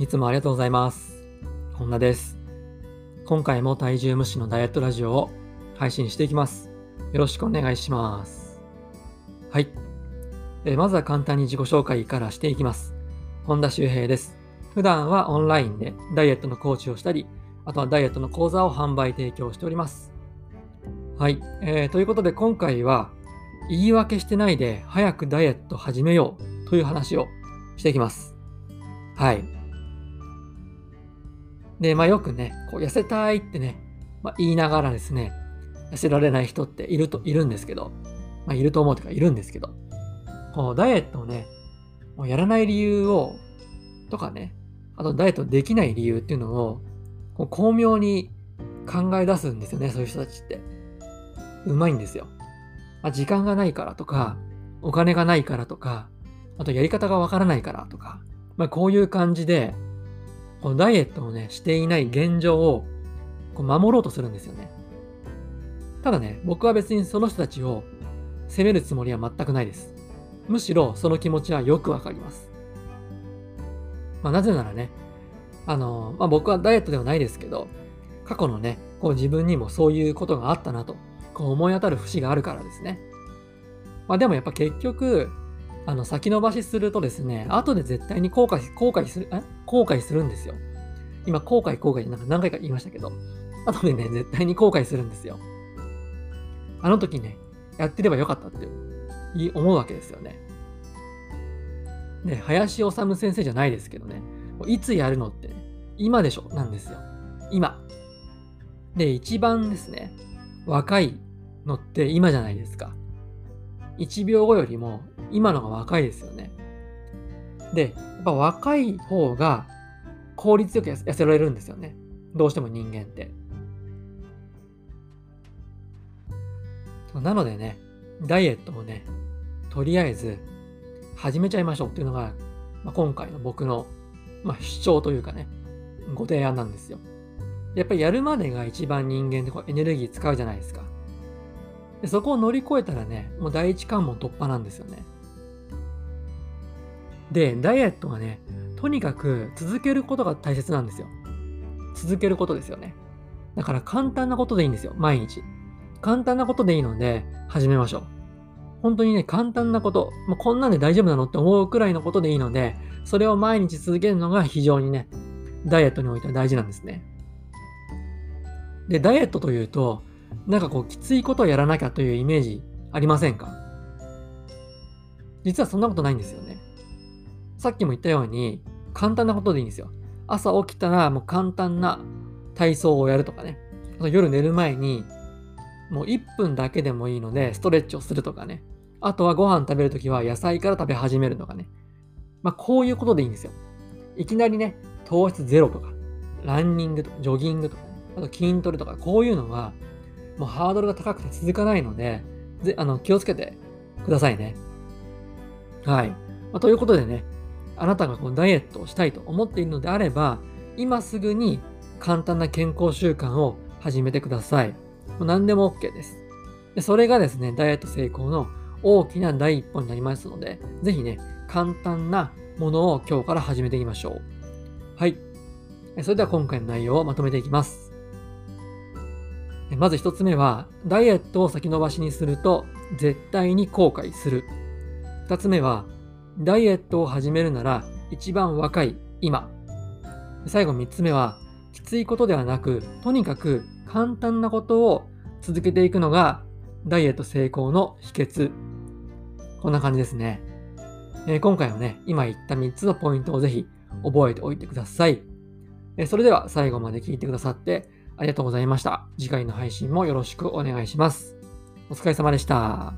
いつもありがとうございます。本田です。今回も体重無視のダイエットラジオを配信していきます。よろしくお願いします。はい。えまずは簡単に自己紹介からしていきます。本田修平です。普段はオンラインでダイエットのコーチをしたり、あとはダイエットの講座を販売提供しております。はい。えーということで今回は言い訳してないで早くダイエット始めようという話をしていきます。はい。で、まあよくね、こう痩せたいってね、まあ、言いながらですね、痩せられない人っていると、いるんですけど、まあいると思うというかいるんですけど、こうダイエットをね、もうやらない理由を、とかね、あとダイエットできない理由っていうのを、こう巧妙に考え出すんですよね、そういう人たちって。うまいんですよ。まあ、時間がないからとか、お金がないからとか、あとやり方がわからないからとか、まあ、こういう感じで、このダイエットをね、していない現状をこう守ろうとするんですよね。ただね、僕は別にその人たちを責めるつもりは全くないです。むしろその気持ちはよくわかります。まあ、なぜならね、あの、まあ、僕はダイエットではないですけど、過去のね、こう自分にもそういうことがあったなと、こう思い当たる節があるからですね。まあでもやっぱ結局、あの先延ばしするとですね、後で絶対に後悔、後悔する、え？後悔するんですよ。今、後悔、後悔なんか何回か言いましたけど、後でね、絶対に後悔するんですよ。あの時ね、やってればよかったって思うわけですよね。ね、林修先生じゃないですけどね、いつやるのって、今でしょ？なんですよ。今。で、一番ですね、若いのって今じゃないですか。1秒後よりも今のが若いですよね。で、やっぱ若い方が効率よく痩せられるんですよね。どうしても人間って。なのでね、ダイエットをね、とりあえず始めちゃいましょうっていうのが、まあ、今回の僕の、まあ、主張というかね、ご提案なんですよ。やっぱりやるまでが一番人間ってこうエネルギー使うじゃないですか。でそこを乗り越えたらね、もう第一関門突破なんですよね。で、ダイエットはね、とにかく続けることが大切なんですよ。続けることですよね。だから簡単なことでいいんですよ、毎日。簡単なことでいいので、始めましょう。本当にね、簡単なこと、もうこんなんで大丈夫なのって思うくらいのことでいいので、それを毎日続けるのが非常にね、ダイエットにおいては大事なんですね。で、ダイエットというと、なんかこう、きついことをやらなきゃというイメージありませんか？実はそんなことないんですよね。さっきも言ったように、簡単なことでいいんですよ。朝起きたらもう簡単な体操をやるとかね。あと夜寝る前に、もう1分だけでもいいので、ストレッチをするとかね。あとはご飯食べるときは野菜から食べ始めるとかね。まあこういうことでいいんですよ。いきなりね、糖質ゼロとか、ランニングとか、ジョギングとか、あと筋トレとか、こういうのは、もうハードルが高くて続かないので、ぜあの気をつけてくださいね。はい。まあ、ということでね、あなたがこうダイエットをしたいと思っているのであれば、今すぐに簡単な健康習慣を始めてください。もう何でも OK ですで。それがですね、ダイエット成功の大きな第一歩になりますので、ぜひね、簡単なものを今日から始めていきましょう。はい。それでは今回の内容をまとめていきます。まず一つ目は、ダイエットを先延ばしにすると絶対に後悔する。二つ目は、ダイエットを始めるなら一番若い今。最後三つ目は、きついことではなく、とにかく簡単なことを続けていくのがダイエット成功の秘訣。こんな感じですね。えー今回はね、今言った3つのポイントをぜひ覚えておいてください。えーそれでは最後まで聞いてくださってありがとうございました。次回の配信もよろしくお願いします。お疲れ様でした。